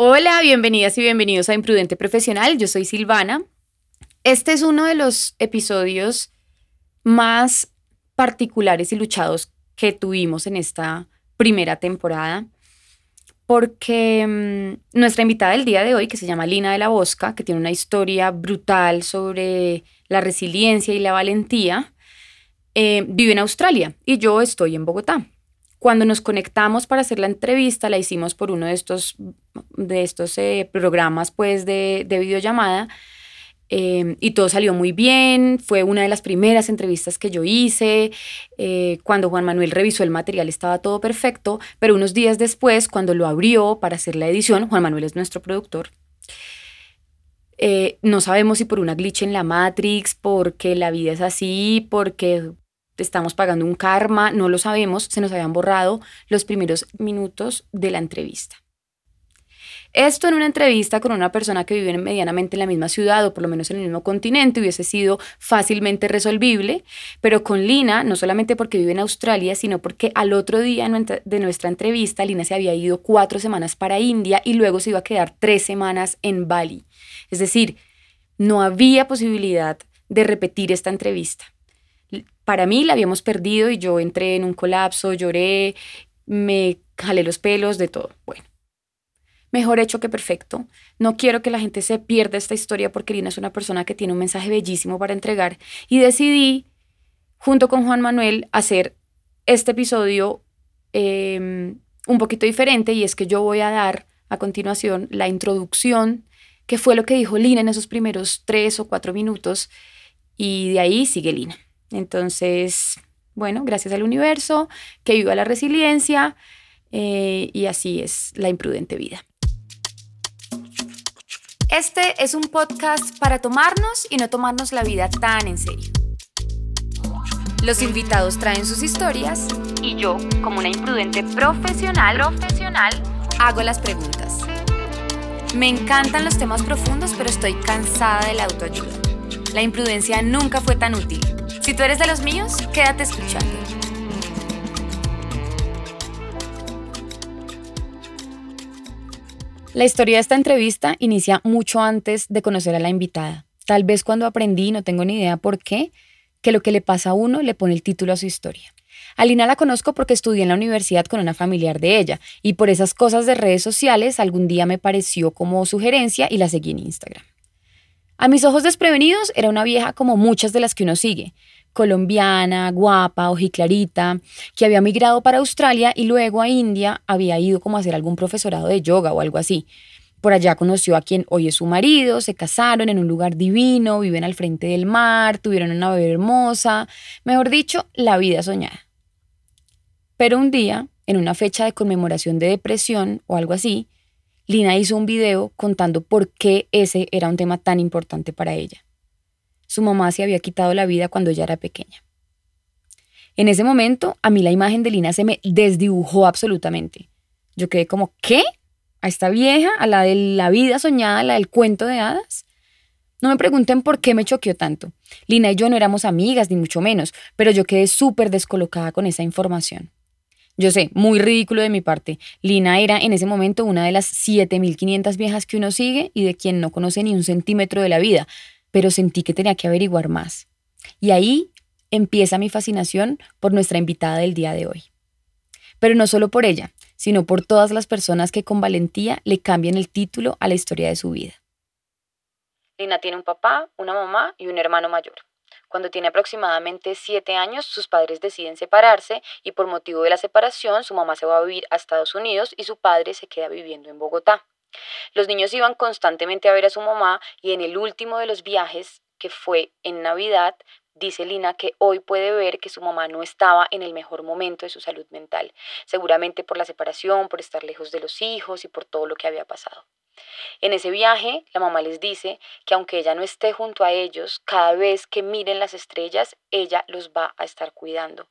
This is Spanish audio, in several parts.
Hola, bienvenidas y bienvenidos a Imprudente Profesional. Yo soy Silvana. Este es uno de los episodios más particulares y luchados que tuvimos en esta primera temporada, porque mm, nuestra invitada del día de hoy, que se llama Lina de la Bosca, que tiene una historia brutal sobre la resiliencia y la valentía, eh, vive en Australia y yo estoy en Bogotá. Cuando nos conectamos para hacer la entrevista, la hicimos por uno de estos, de estos eh, programas pues, de, de videollamada. Eh, y todo salió muy bien, fue una de las primeras entrevistas que yo hice, eh, cuando Juan Manuel revisó el material estaba todo perfecto, pero unos días después, cuando lo abrió para hacer la edición, Juan Manuel es nuestro productor, no sabemos si por una glitch en la Matrix, porque la vida es así, porque estamos pagando un karma, no lo sabemos, se nos habían borrado los primeros minutos de la entrevista. Esto en una entrevista con una persona que vive medianamente en la misma ciudad o por lo menos en el mismo continente hubiese sido fácilmente resolvible, pero con Lina, no solamente porque vive en Australia, sino porque al otro día de nuestra entrevista, Lina se había ido cuatro semanas para India y luego se iba a quedar tres semanas en Bali. Es decir, no había posibilidad de repetir esta entrevista para mí la habíamos perdido y yo entré en un colapso, lloré, me jalé los pelos, de todo. Bueno, mejor hecho que perfecto. No quiero que la gente se pierda esta historia porque Lina es una persona que tiene un mensaje bellísimo para entregar y decidí, junto con Juan Manuel, hacer este episodio em, un poquito diferente y es que yo voy a dar a continuación la introducción, que fue lo que dijo Lina en esos primeros tres o cuatro minutos y de ahí sigue Lina. Entonces, bueno, gracias al universo, que viva la resiliencia eh, y así es la imprudente vida. Este es un podcast para tomarnos y no tomarnos la vida tan en serio. Los invitados traen sus historias y yo, como una imprudente profesional, profesional, hago las preguntas. Me encantan los temas profundos, pero estoy cansada de la autoayuda. La imprudencia nunca fue tan útil si tú eres de los míos, quédate escuchando. La historia de esta entrevista inicia mucho antes de conocer a la invitada. Tal vez cuando aprendí, no tengo ni idea por qué, que lo que le pasa a uno le pone el título a su historia. Alina la conozco porque estudié en la universidad con una familiar de ella y por esas cosas de redes sociales algún día me pareció como sugerencia y la seguí en Instagram. A mis ojos desprevenidos era una vieja como muchas de las que uno sigue, colombiana, guapa, ojiclarita, que había migrado para Australia y luego a India había ido como a hacer algún profesorado de yoga o algo así. Por allá conoció a quien hoy es su marido, se casaron en un lugar divino, viven al frente del mar, tuvieron una bebé hermosa, mejor dicho, la vida soñada. Pero un día, en una fecha de conmemoración de depresión o algo así, Lina hizo un video contando por qué ese era un tema tan importante para ella. Su mamá se había quitado la vida cuando ella era pequeña. En ese momento, a mí la imagen de Lina se me desdibujó absolutamente. Yo quedé como, ¿qué? ¿A esta vieja? ¿A la de la vida soñada? ¿A la del cuento de hadas? No me pregunten por qué me choqueó tanto. Lina y yo no éramos amigas, ni mucho menos, pero yo quedé súper descolocada con esa información. Yo sé, muy ridículo de mi parte. Lina era en ese momento una de las 7500 viejas que uno sigue y de quien no conoce ni un centímetro de la vida, pero sentí que tenía que averiguar más. Y ahí empieza mi fascinación por nuestra invitada del día de hoy. Pero no solo por ella, sino por todas las personas que con valentía le cambian el título a la historia de su vida. Lina tiene un papá, una mamá y un hermano mayor. Cuando tiene aproximadamente siete años, sus padres deciden separarse y por motivo de la separación, su mamá se va a vivir a Estados Unidos y su padre se queda viviendo en Bogotá. Los niños iban constantemente a ver a su mamá y en el último de los viajes, que fue en Navidad, dice Lina que hoy puede ver que su mamá no estaba en el mejor momento de su salud mental, seguramente por la separación, por estar lejos de los hijos y por todo lo que había pasado. En ese viaje, la mamá les dice que aunque ella no esté junto a ellos, cada vez que miren las estrellas, ella los va a estar cuidando.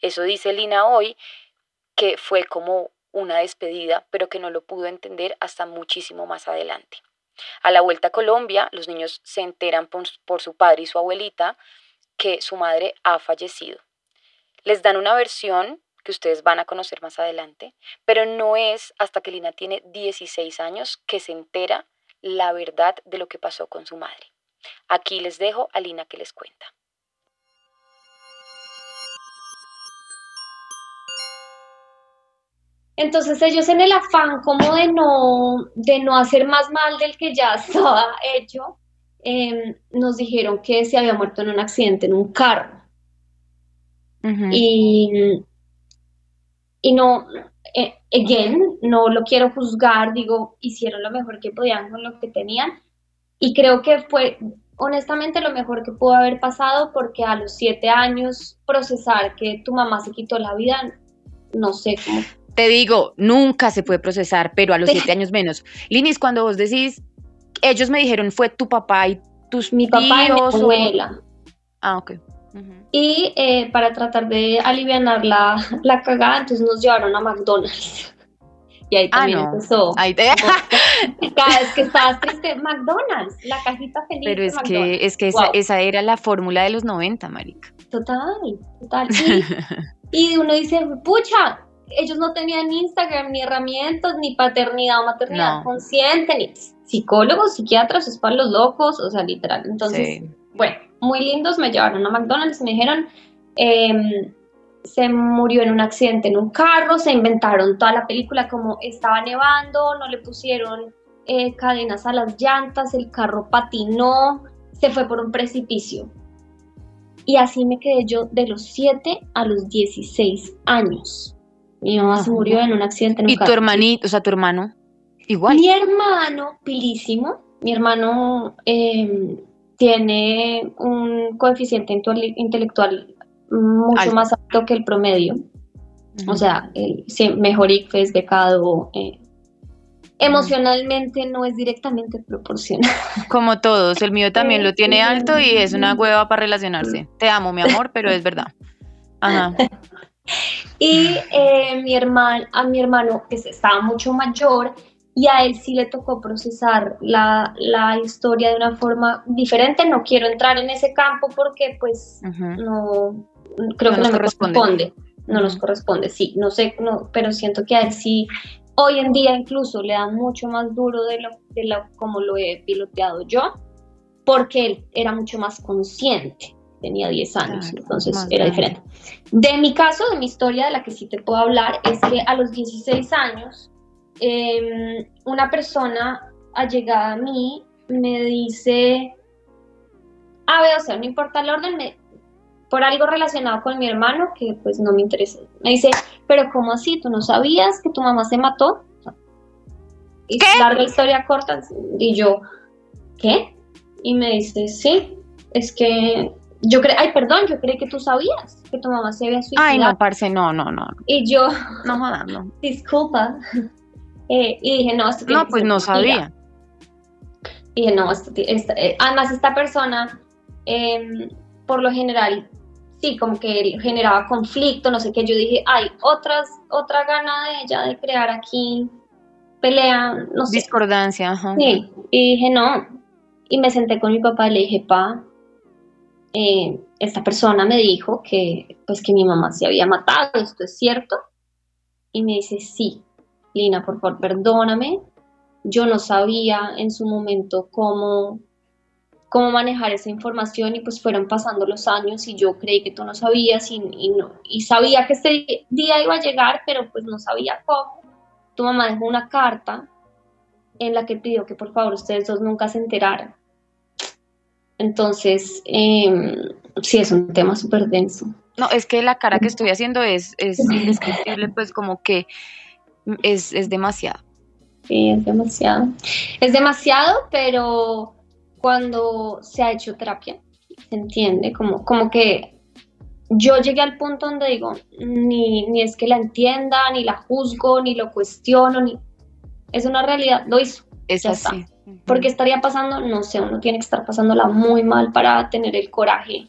Eso dice Lina hoy, que fue como una despedida, pero que no lo pudo entender hasta muchísimo más adelante. A la vuelta a Colombia, los niños se enteran por, su padre y su abuelita que su madre ha fallecido. Les dan una versión que ustedes van a conocer más adelante, pero no es hasta que Lina tiene 16 años que se entera la verdad de lo que pasó con su madre. Aquí les dejo a Lina que les cuenta. Entonces ellos en el afán como de no, de no hacer más mal del que ya estaba hecho, em, nos dijeron que se había muerto en un accidente en un carro. Y, y no, eh, again, no lo quiero juzgar, digo, hicieron lo mejor que podían con lo que tenían. Y creo que fue honestamente lo mejor que pudo haber pasado porque a los siete años procesar que tu mamá se quitó la vida, no sé cómo te digo, nunca se puede procesar, pero a los siete años menos. Linis, cuando vos decís, ellos me dijeron fue tu papá y tus mi papá y mi abuela. Ah, ok. Y eh, para tratar de aliviar la, la cagada, entonces nos llevaron a McDonald's. Y ahí ah, también empezó. Ahí te... Cada vez que estabas triste, McDonald's, la cajita feliz. Pero es que, es que esa, esa, era la fórmula de los 90, marica. Total, total. Y, y uno dice, pucha, ellos no tenían Instagram, ni herramientas, ni paternidad o maternidad consciente, ni psicólogos, psiquiatras, es para los locos, o sea, literal. Entonces, bueno, muy lindos, me llevaron a McDonald's y me dijeron, em, se murió en un accidente en un carro, se inventaron toda la película como estaba nevando, no le pusieron eh, cadenas a las llantas, el carro patinó, se fue por un precipicio. Y así me quedé yo de los 7 a los 16 años. Mi mamá se murió en un accidente. En ¿Y tu hermanito, o sea, tu hermano? Igual. Mi hermano, pilísimo. Mi hermano em, tiene un coeficiente intelectual mucho más alto que el promedio. O sea, el, mejor ICFES, becado. Eh, emocionalmente no es directamente proporcional. Como todos, el mío también lo tiene alto y es una hueva para relacionarse. Te amo, mi amor, pero es verdad. Ajá. Y eh, mi hermano, a mi hermano, que estaba mucho mayor, y a él sí le tocó procesar la, historia de una forma diferente. No quiero entrar en ese campo porque pues no, creo que no nos corresponde. No nos corresponde, sí, no sé, no, pero siento que a él sí, hoy en día incluso le da mucho más duro de lo, de lo como lo he piloteado yo, porque él era mucho más consciente tenía 10 años, entonces era diferente. De mi caso, de mi historia, de la que sí te puedo hablar, es que a los 16 años, em, una persona allegada a mí me dice, a ver, o sea, no importa el orden, por algo relacionado con mi hermano, que pues no me interesa. Me dice, pero ¿cómo así? ¿Tú no sabías que tu mamá se mató? Y ¿Qué? larga historia corta. Y yo, ¿qué? Y me dice, sí, es que yo creí, ay, perdón, yo creí que tú sabías que tu mamá se había suicidado. Ay, no, parce, no, no, no. Y yo, no jodas, no. Disculpa. Eh, y dije, no, esto No, pues no sabía. Y dije, no, esto, eh, además esta persona, em, por lo general, sí, como que generaba conflicto, no sé qué. Yo dije, ay, otras, otra gana de ella de crear aquí pelea, no sé. Discordancia, ajá. Sí, y dije, no. Y me senté con mi papá y le dije, pa, eh, esta persona me dijo que, pues, que mi mamá se había matado, ¿esto es cierto? Y me dice, sí, Lina, por favor, perdóname, yo no sabía en su momento cómo, cómo manejar esa información y pues fueron pasando los años y yo creí que tú no sabías y, no, y sabía que este día iba a llegar, pero pues no sabía cómo. Tu mamá dejó una carta en la que pidió que por favor ustedes dos nunca se enteraran. Entonces, eh, sí, es un tema súper denso. No, es que la cara que estoy haciendo es, es indescriptible, pues como que es, demasiado. Sí, es demasiado. Es demasiado, pero cuando se ha hecho terapia, se entiende, como, como que yo llegué al punto donde digo, ni, ni es que la entienda, ni la juzgo, ni lo cuestiono, ni... Es una realidad, lo hizo. Es así. ¿Por qué estaría pasando? No sé, uno tiene que estar pasándola muy mal para tener el coraje.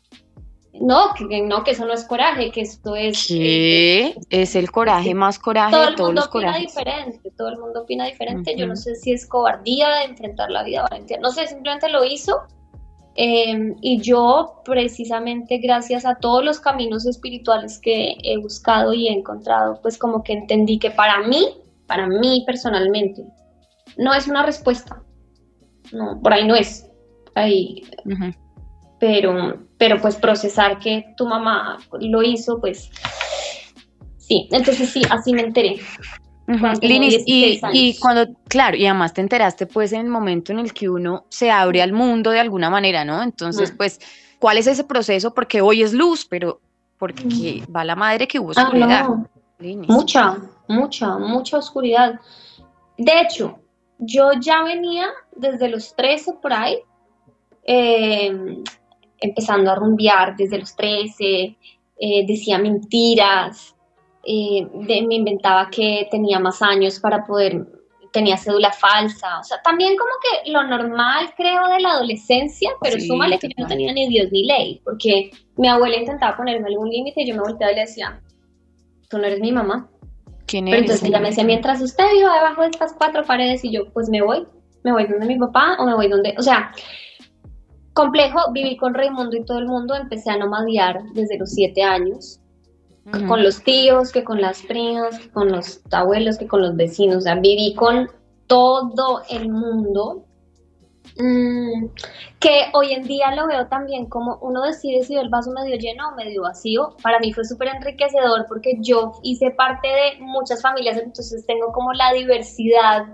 No, que, no, que eso no es coraje, que esto es... ¿Qué? es el coraje más coraje todo de todos los corajes. Todo el mundo opina diferente, todo el mundo opina diferente. Yo no sé si es cobardía de enfrentar la vida, valentía. No sé, simplemente lo hizo Em, y yo, precisamente gracias a todos los caminos espirituales que he buscado y he encontrado, pues como que entendí que para mí, para mí personalmente, no es una respuesta. No, por ahí no es. Ahí. Pero, pero pues procesar que tu mamá lo hizo, pues sí. Entonces sí, así me enteré. Linis, y, y, cuando, claro, y además te enteraste pues en el momento en el que uno se abre al mundo de alguna manera, ¿no? Entonces, pues, ¿cuál es ese proceso? Porque hoy es luz, pero porque va la madre que hubo ah, oscuridad. Mucha, mucha, mucha oscuridad. De hecho, yo ya venía desde los 13 por ahí, em, empezando a rumbear desde los 13, eh, decía mentiras, eh, me inventaba que tenía más años para poder, tenía cédula falsa, o sea, también como que lo normal creo de la adolescencia, pero súmale que yo no tenía ni Dios ni ley, porque mi abuela intentaba ponerme algún límite y yo me volteaba y le decía, tú no eres mi mamá. ¿Quién Pero entonces ella me decía, mientras usted viva debajo de estas cuatro paredes y yo, pues me voy, me voy donde mi papá o me voy donde, o sea, complejo, viví con Raimundo y todo el mundo, empecé a nomadiar desde los siete años, con los tíos, que con las primas, que con los abuelos, que con los vecinos, o sea, viví con todo el mundo. Mm, que hoy en día lo veo también como uno decide si el vaso medio lleno o medio vacío. Para mí fue súper enriquecedor porque yo hice parte de muchas familias, entonces tengo como la diversidad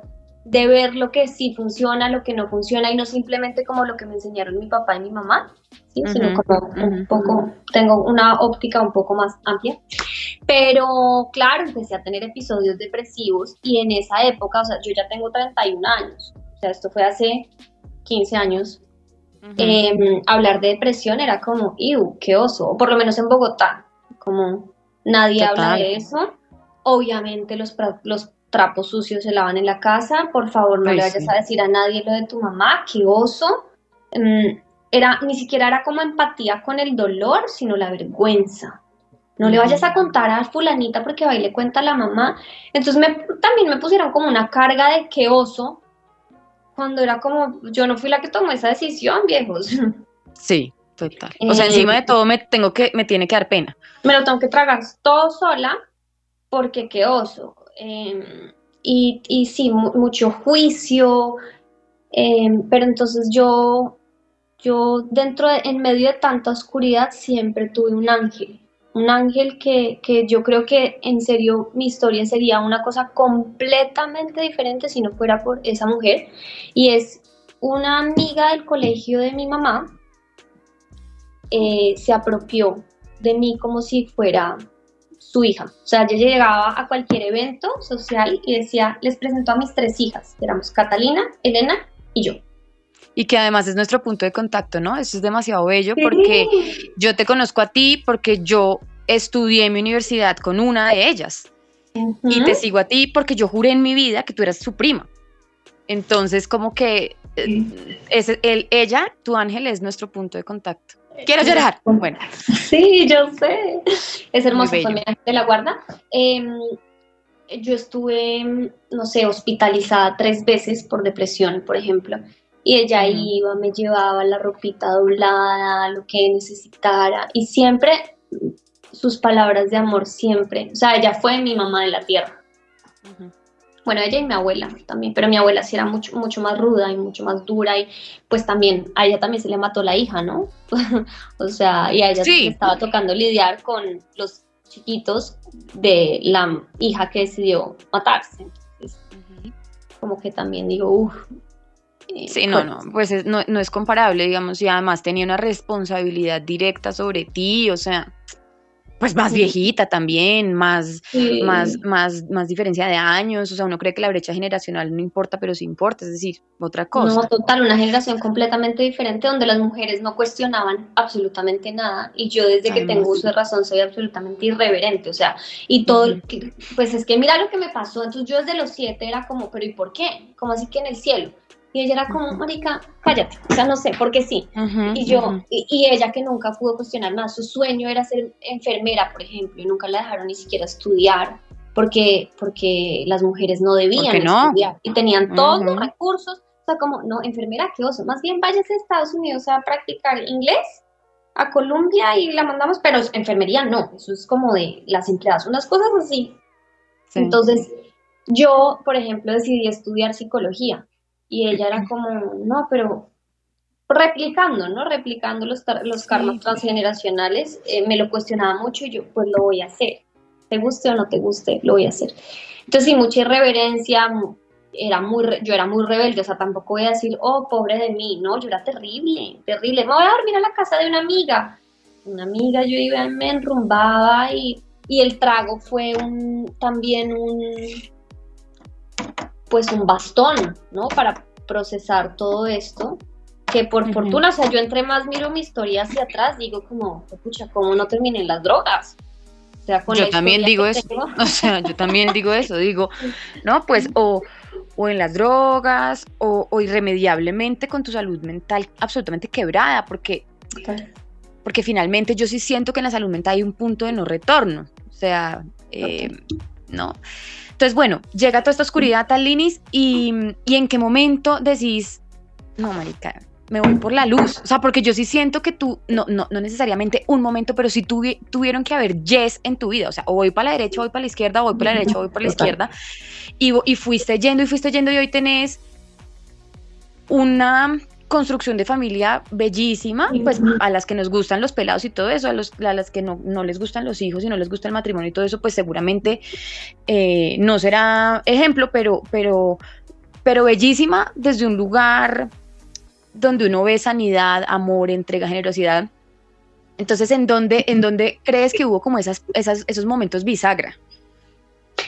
de ver lo que sí funciona, lo que no funciona y no simplemente como lo que me enseñaron mi papá y mi mamá, sino como un poco, tengo una óptica un poco más amplia. Pero claro, empecé a tener episodios depresivos y en esa época, o sea, yo ya tengo 31 años, o sea, esto fue hace 15 años. Em, hablar de depresión era como, ¡iu, qué oso! O por lo menos en Bogotá, como nadie habla de eso. Obviamente los, los trapos sucios se lavan en la casa, por favor no le vayas a decir a nadie lo de tu mamá, qué oso. Mm, era, ni siquiera era como empatía con el dolor, sino la vergüenza. No le vayas a contar a fulanita porque va y le cuenta a la mamá. Entonces me, también me pusieron como una carga de qué oso, cuando era como, yo no fui la que tomó esa decisión, viejos. Sí, total. O sea, encima de eh, todo me tengo que, me tiene que dar pena. Me lo tengo que tragar todo sola, porque qué oso. Em, y, y, sí, mucho juicio, em, pero entonces yo, yo dentro, de, en medio de tanta oscuridad, siempre tuve un ángel, un ángel que, que, yo creo que en serio mi historia sería una cosa completamente diferente si no fuera por esa mujer, y es una amiga del colegio de mi mamá, eh, se apropió de mí como si fuera su hija. O sea, yo llegaba a cualquier evento social y decía, les presento a mis tres hijas, éramos Catalina, Elena y yo. Y que además es nuestro punto de contacto, ¿no? Eso es demasiado bello porque yo te conozco a ti porque yo estudié en mi universidad con una de ellas. Y te sigo a ti porque yo juré en mi vida que tú eras su prima. Entonces, como que eh, es el, ella, tu ángel, es nuestro punto de contacto. Quiero llorar. Bueno. Sí, yo sé. Es hermoso, mi de la guarda. Em, yo estuve, no sé, hospitalizada tres veces por depresión, por ejemplo. Y ella iba, me llevaba la ropita doblada, lo que necesitara. Y siempre sus palabras de amor, siempre. O sea, ella fue mi mamá de la tierra. Bueno, ella y mi abuela también, pero mi abuela sí era mucho, mucho más ruda y mucho más dura y pues también, a ella también se le mató la hija, ¿no? o sea, y a ella sí. estaba tocando lidiar con los chiquitos de la hija que decidió matarse. como que también digo, uff. Eh, sí, no, no, pues no, no es comparable, digamos, y además tenía una responsabilidad directa sobre ti, o sea, pues más viejita también, más, más, más, más diferencia de años, o sea, uno cree que la brecha generacional no importa, pero sí importa, es decir, otra cosa. No, total, una generación completamente diferente donde las mujeres no cuestionaban absolutamente nada y yo desde que tengo uso de razón soy absolutamente irreverente, o sea, y todo, pues es que mira lo que me pasó, entonces yo desde los siete era como, pero ¿y por qué? Como así que en el cielo. Y ella era como, marica, cállate, o sea, no sé, porque sí. y yo, y, ella que nunca pudo cuestionar nada, su sueño era ser enfermera, por ejemplo, y nunca la dejaron ni siquiera estudiar, porque, porque las mujeres no debían estudiar, y tenían todos los recursos O sea, como, no, enfermera, qué oso. Más bien váyase a Estados Unidos a practicar inglés, a Colombia y la mandamos, pero enfermería no. Eso es como de las empleadas, unas cosas así. Entonces, yo, por ejemplo, decidí estudiar psicología y ella era como, no, pero replicando, ¿no? Replicando los, los karmas transgeneracionales, eh, me lo cuestionaba mucho y yo, pues lo voy a hacer. Te guste o no te guste, lo voy a hacer. Entonces, sí, mucha irreverencia, era muy, yo era muy rebelde, o sea, tampoco voy a decir, oh, pobre de mí, no, yo era terrible, terrible, me voy a dormir a la casa de una amiga. Una amiga, yo iba, me enrumbaba y, y el trago fue un, también un, pues un bastón, ¿no? Para procesar todo esto que por fortuna, o sea, yo entre más miro mi historia hacia atrás, digo como, pucha, ¿cómo no terminé en las drogas? O sea, con yo también digo eso, o sea, yo también digo eso, digo, no, pues, o, o en las drogas, o, o, irremediablemente con tu salud mental absolutamente quebrada, porque, porque finalmente yo sí siento que en la salud mental hay un punto de no retorno, o sea, eh, ¿no? Entonces, bueno, llega toda esta oscuridad, Talinis, y, y en qué momento decís, no, marica, me voy por la luz. O sea, porque yo sí siento que tú, no, no, no necesariamente un momento, pero sí tuvieron que haber yes en tu vida. O sea, o voy para la derecha, o voy para la izquierda, o voy para la derecha, o voy para la izquierda. Y, y fuiste yendo y fuiste yendo y hoy tenés una construcción de familia bellísima, pues a las que nos gustan los pelados y todo eso, a, los, a las que no, no, les gustan los hijos y no les gusta el matrimonio y todo eso, pues seguramente eh, no será ejemplo, pero, pero, pero bellísima desde un lugar donde uno ve sanidad, amor, entrega, generosidad. Entonces, ¿en dónde, en dónde crees que hubo como esas, esos momentos bisagra?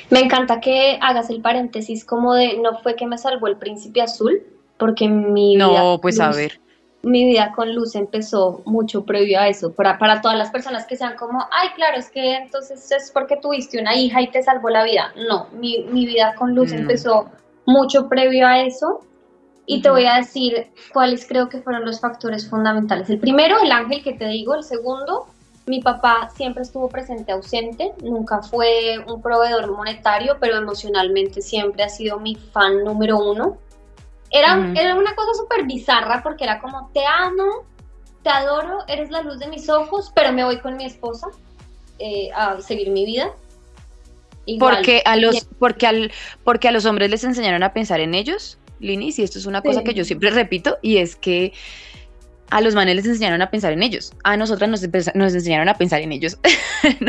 Me encanta que hagas el paréntesis como de no fue que me salvó el príncipe azul, porque mi no, vida... Pues a ver. Mi vida con Luz empezó mucho previo a eso, para, para todas las personas que sean como, ay, claro, es que entonces es porque tuviste una hija y te salvó la vida. No, mi, mi vida con Luz empezó mucho previo a eso y te voy a decir cuáles creo que fueron los factores fundamentales. El primero, el ángel que te digo. El segundo, mi papá siempre estuvo presente ausente, nunca fue un proveedor monetario, pero emocionalmente siempre ha sido mi fan número uno. Era, era una cosa súper bizarra porque era como, te amo, te adoro, eres la luz de mis ojos, pero me voy con mi esposa eh, a seguir mi vida. porque a los, porque al, porque a los hombres les enseñaron a pensar en ellos. Linis, y esto es una cosa que yo siempre repito, y es que a los manes les enseñaron a pensar en ellos, a nosotras nos, nos enseñaron a pensar en ellos.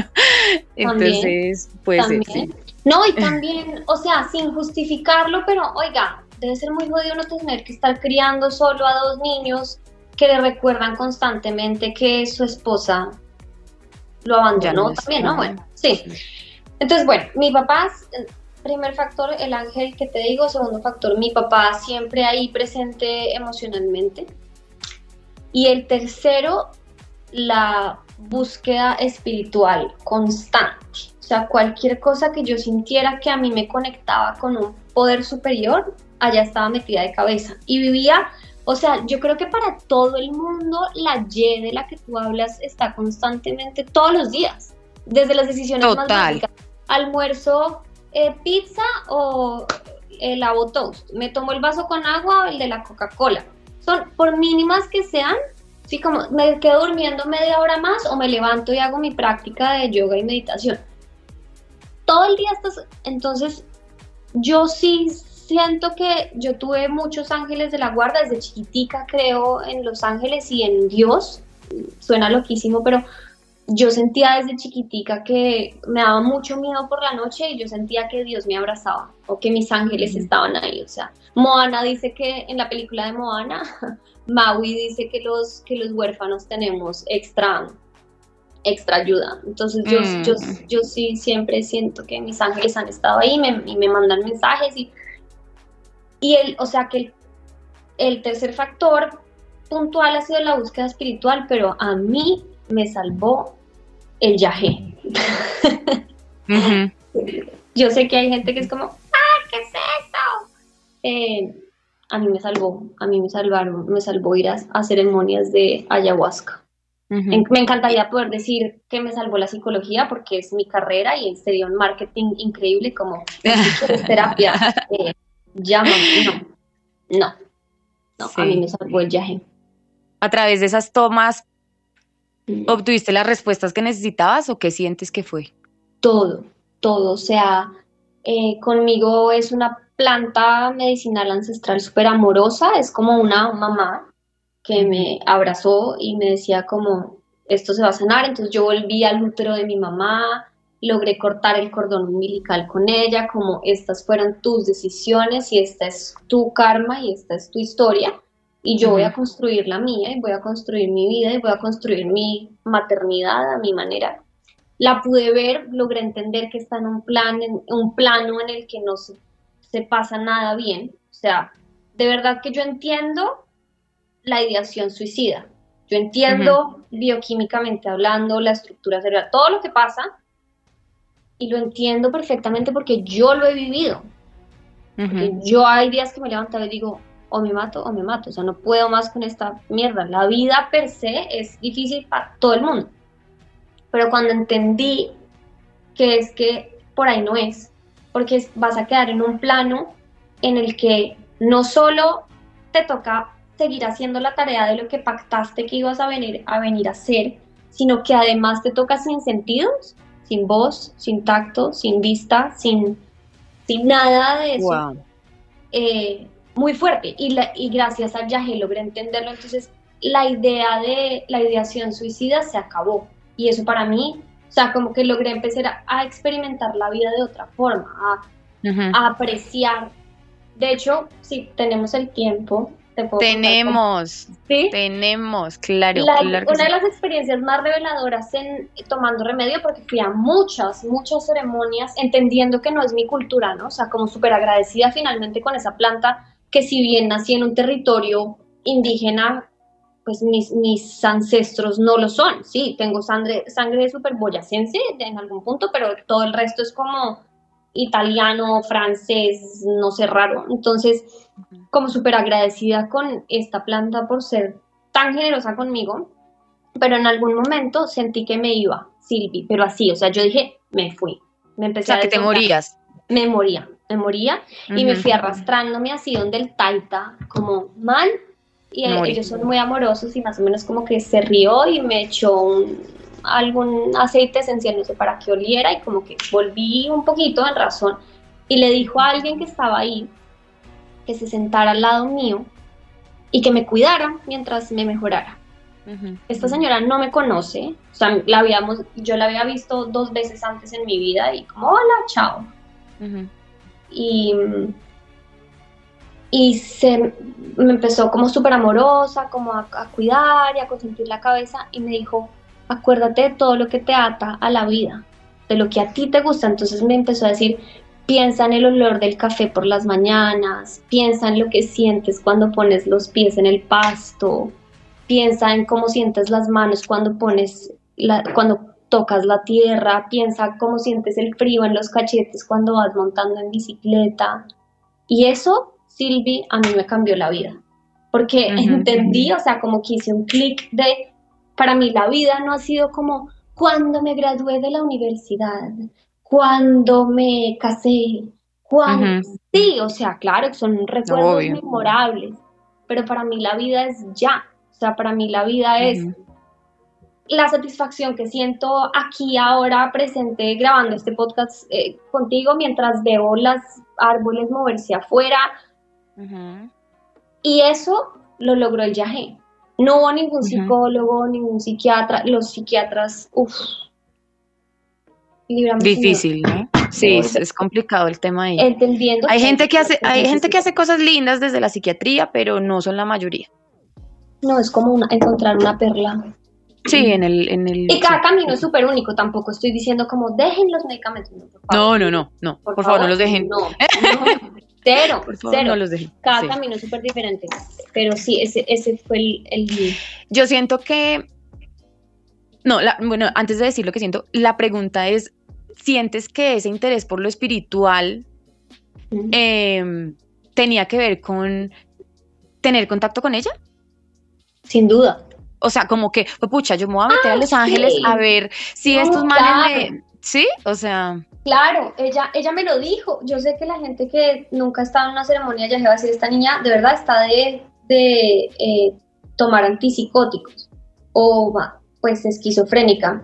Entonces, pues sí. No, y también, o sea, sin justificarlo, pero oiga, debe ser muy jodido no tener que estar criando solo a dos niños que le recuerdan constantemente que su esposa lo abandonó también, ¿no? Bueno, sí. Entonces, bueno, mi papá primer factor, el ángel que te digo. Segundo factor, mi papá siempre ahí presente emocionalmente. Y el tercero, la búsqueda espiritual constante. O sea, cualquier cosa que yo sintiera que a mí me conectaba con un poder superior, allá estaba metida de cabeza. Y vivía, o sea, yo creo que para todo el mundo la Y de la que tú hablas está constantemente todos los días. Desde las decisiones más básicas. Almuerzo eh, pizza o el avo toast. Me tomo el vaso con agua o el de la Coca-Cola. Son por mínimas que sean, sí, como me quedo durmiendo media hora más o me levanto y hago mi práctica de yoga y meditación. Todo el día estás, entonces yo sí siento que yo tuve muchos ángeles de la guarda desde chiquitica, creo en los ángeles y en Dios. Suena loquísimo, pero yo sentía desde chiquitica que me daba mucho miedo por la noche y yo sentía que Dios me abrazaba o que mis ángeles estaban ahí. O sea, Moana dice que en la película de Moana, Maui dice que los, que los huérfanos tenemos extra, extra ayuda. Entonces yo, yo, mm. yo, sí siempre siento que mis ángeles han estado ahí y me mandan mensajes y, y el, o sea que el, el tercer factor puntual ha sido la búsqueda espiritual, pero a mí me salvó el yagé. Yo sé que hay gente que es como, ¡ah, qué es eso! Eh, a mí me salvó, a mí me salvaron, me salvó ir a, ceremonias de ayahuasca. Me encantaría poder decir que me salvó la psicología porque es mi carrera y sería un marketing increíble como terapia. Eh, llama, no, no. no, a mí me salvó el viaje. A través de esas tomas, mm. ¿obtuviste las respuestas que necesitabas o qué sientes que fue? Todo, todo. O sea, eh, conmigo es una planta medicinal ancestral súper amorosa, es como una mamá que me abrazó y me decía como, esto se va a sanar, entonces yo volví al útero de mi mamá, logré cortar el cordón umbilical con ella, como estas fueron tus decisiones y esta es tu karma y esta es tu historia, y yo voy a construir la mía y voy a construir mi vida y voy a construir mi maternidad a mi manera. La pude ver, logré entender que está en un, plan, en un plano en el que no se se pasa nada bien. O sea, de verdad que yo entiendo la ideación suicida. Yo entiendo bioquímicamente hablando, la estructura cerebral, todo lo que pasa, y lo entiendo perfectamente porque yo lo he vivido. yo hay días que me levanto y digo, o me mato o me mato, o sea, no puedo más con esta mierda. La vida per se es difícil para todo el mundo. Pero cuando entendí que es que por ahí no es, porque vas a quedar en un plano en el que no solo te toca seguir haciendo la tarea de lo que pactaste que ibas a venir a, venir a hacer, sino que además te toca sin sentidos, sin voz, sin tacto, sin vista, sin, sin nada de eso. Eh, muy fuerte. Y, la, y gracias al viaje logré entenderlo. Entonces, la idea de la ideación suicida se acabó. Y eso para mí o sea, como que logré empezar a, experimentar la vida de otra forma, a, apreciar. De hecho, si tenemos el tiempo, tenemos, ¿Sí? tenemos, claro. una de las experiencias más reveladoras en tomando remedio, porque fui a muchas, muchas ceremonias, entendiendo que no es mi cultura, ¿no? O sea, como súper agradecida finalmente con esa planta, que si bien nací en un territorio indígena, pues mis, mis ancestros no lo son. Sí, tengo sangre, sangre súper boyacense en algún punto, pero todo el resto es como italiano, francés, no sé, raro. Entonces, como súper agradecida con esta planta por ser tan generosa conmigo, pero en algún momento sentí que me iba, Silvi, pero así, o sea, yo dije, me fui. Me empecé o sea, que te morías. Me moría, me moría y me fui arrastrándome así donde el taita, como mal, y ellos son muy amorosos y más o menos como que se rió y me echó algún aceite esencial, no sé para qué oliera y como que volví un poquito en razón y le dijo a alguien que estaba ahí que se sentara al lado mío y que me cuidara mientras me mejorara. Esta señora no me conoce, o sea, la habíamos, yo la había visto dos veces antes en mi vida y como, hola, chao. Y y se me empezó como súper amorosa, como a, cuidar y a consentir la cabeza y me dijo, acuérdate de todo lo que te ata a la vida, de lo que a ti te gusta. Entonces me empezó a decir, piensa en el olor del café por las mañanas, piensa en lo que sientes cuando pones los pies en el pasto, piensa en cómo sientes las manos cuando pones la, cuando tocas la tierra, piensa cómo sientes el frío en los cachetes cuando vas montando en bicicleta. Y eso Silvi a mí me cambió la vida, porque entendí, o sea, como que hice un clic de, para mí la vida no ha sido como cuando me gradué de la universidad, cuando me casé, cuando... Sí, o sea, claro, son recuerdos memorables, pero para mí la vida es ya, o sea, para mí la vida es la satisfacción que siento aquí ahora presente grabando este podcast eh, contigo mientras veo las árboles moverse afuera, y eso lo logró el Yagé. No hubo ningún psicólogo, ningún psiquiatra. Los psiquiatras, uff. Difícil, ¿no? Sí, es, complicado el tema ahí. Entendiendo. Hay gente que hace, hay gente que hace cosas lindas desde la psiquiatría, pero no son la mayoría. No, es como encontrar una perla. Sí, en el, en el. Y cada camino es súper único. Tampoco estoy diciendo como dejen los medicamentos. No, no, no, no. Por, favor, no los dejen. No, no. Cero, cero. Cada camino es súper diferente. Pero sí, ese, ese fue el, Yo siento que. No, bueno, antes de decir lo que siento, la pregunta es: ¿sientes que ese interés por lo espiritual em, tenía que ver con tener contacto con ella? Sin duda. O sea, como que, pues, pucha, yo me voy a meter a ah, Los Ángeles a ver si estos manes Sí, o sea. Claro, ella, ella me lo dijo. Yo sé que la gente que nunca ha estado en una ceremonia ya va a decir, esta niña de verdad está de, de eh, tomar antipsicóticos o pues esquizofrénica,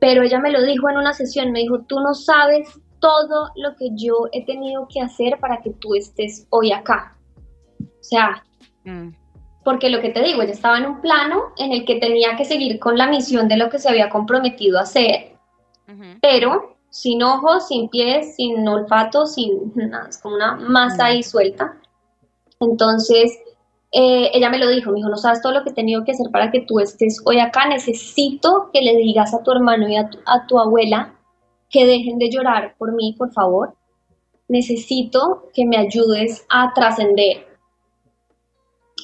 pero ella me lo dijo en una sesión, me dijo, tú no sabes todo lo que yo he tenido que hacer para que tú estés hoy acá. O sea, mm. porque lo que te digo, ella estaba en un plano en el que tenía que seguir con la misión de lo que se había comprometido a hacer, pero sin ojos, sin pies, sin olfato, sin nada, es como una masa ahí suelta. Entonces, eh, ella me lo dijo, me dijo, no sabes todo lo que he tenido que hacer para que tú estés hoy acá, necesito que le digas a tu hermano y a tu, abuela que dejen de llorar por mí, por favor. Necesito que me ayudes a trascender.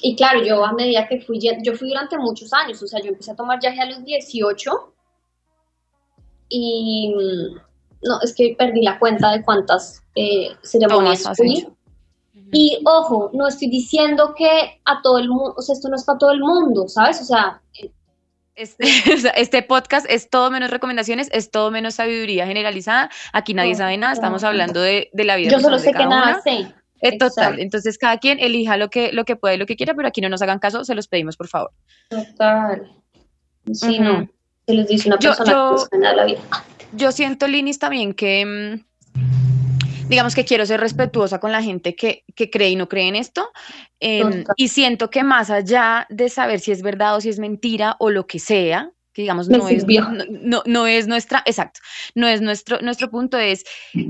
Y claro, yo a medida que fui, yo fui durante muchos años, o sea, yo empecé a tomar yaje a los 18 y no, es que perdí la cuenta de cuántas eh, ceremonias fui. Y ojo, no estoy diciendo que a todo el mundo, o sea, esto no es para todo el mundo, ¿sabes? O sea, este, este, podcast es todo menos recomendaciones, es todo menos sabiduría generalizada. Aquí nadie sabe nada, estamos hablando de, la vida. Yo solo sé que nada sé. Es total. Entonces cada quien elija lo que, lo que puede, lo que quiera, pero aquí no nos hagan caso, se los pedimos por favor. Total. Sí, no. Se les dice una persona yo, que la vida. Yo siento, Linis, también que mm, digamos que quiero ser respetuosa con la gente que, cree y no cree en esto. Em, y siento que más allá de saber si es verdad o si es mentira o lo que sea, que digamos no es, no, es nuestra, exacto, no es nuestro, nuestro punto, es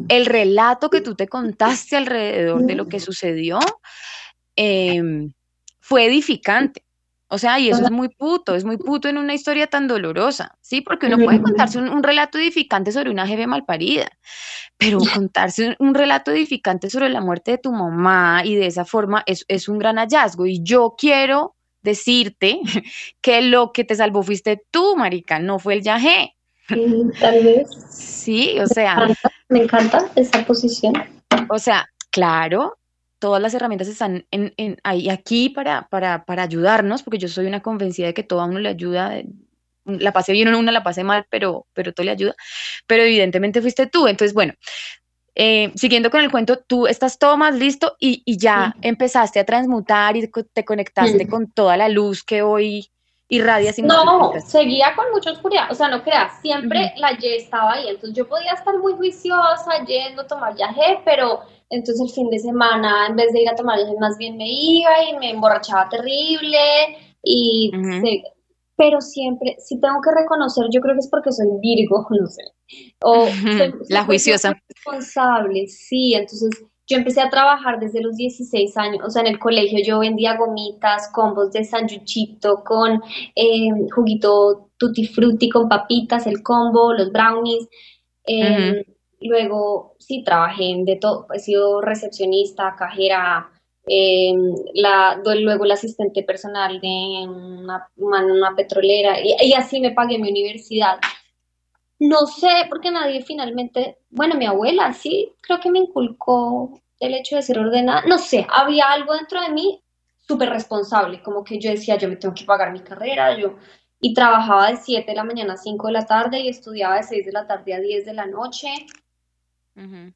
el relato que tú te contaste alrededor de lo que sucedió, em, fue edificante. O sea, y eso es muy puto, es muy puto en una historia tan dolorosa, ¿sí? Porque uno puede contarse un, relato edificante sobre una jefe malparida, pero contarse un, relato edificante sobre la muerte de tu mamá y de esa forma es, es un gran hallazgo. Y yo quiero decirte que lo que te salvó fuiste tú, marica, no fue el yaje. tal vez. Sí, o sea. me encanta esa posición. O sea, claro, todas las herramientas están en, ahí, aquí para, para, ayudarnos, porque yo soy una convencida de que todo a uno le ayuda, la pase bien o una la pase mal, pero, pero todo le ayuda. Pero evidentemente fuiste tú. Entonces, bueno, eh, siguiendo con el cuento, tú estás todo más listo y, ya empezaste a transmutar y te conectaste con toda la luz que hoy irradia sin No, seguía con mucha oscuridad, o sea, no creas, siempre la Y estaba ahí, entonces yo podía estar muy juiciosa, yendo tomar viaje, pero entonces el fin de semana, en vez de ir a tomar más bien me iba y me emborrachaba terrible y... pero siempre, si tengo que reconocer, yo creo que es porque soy Virgo, no sé. O la juiciosa. Responsable, sí, entonces yo empecé a trabajar desde los 16 años, o sea, en el colegio yo vendía gomitas, combos de sanjuchito con eh, juguito tutti frutti con papitas, el combo, los brownies. Em, luego, sí, trabajé de todo, he sido recepcionista, cajera, em, la, luego la asistente personal de una, una petrolera, y, y, así me pagué mi universidad. No sé, porque nadie finalmente, bueno, mi abuela sí, creo que me inculcó el hecho de ser ordenada. No sé, había algo dentro de mí súper responsable, como que yo decía, yo me tengo que pagar mi carrera, yo, y trabajaba de 7 de la mañana a 5 de la tarde y estudiaba de 6 de la tarde a 10 de la noche.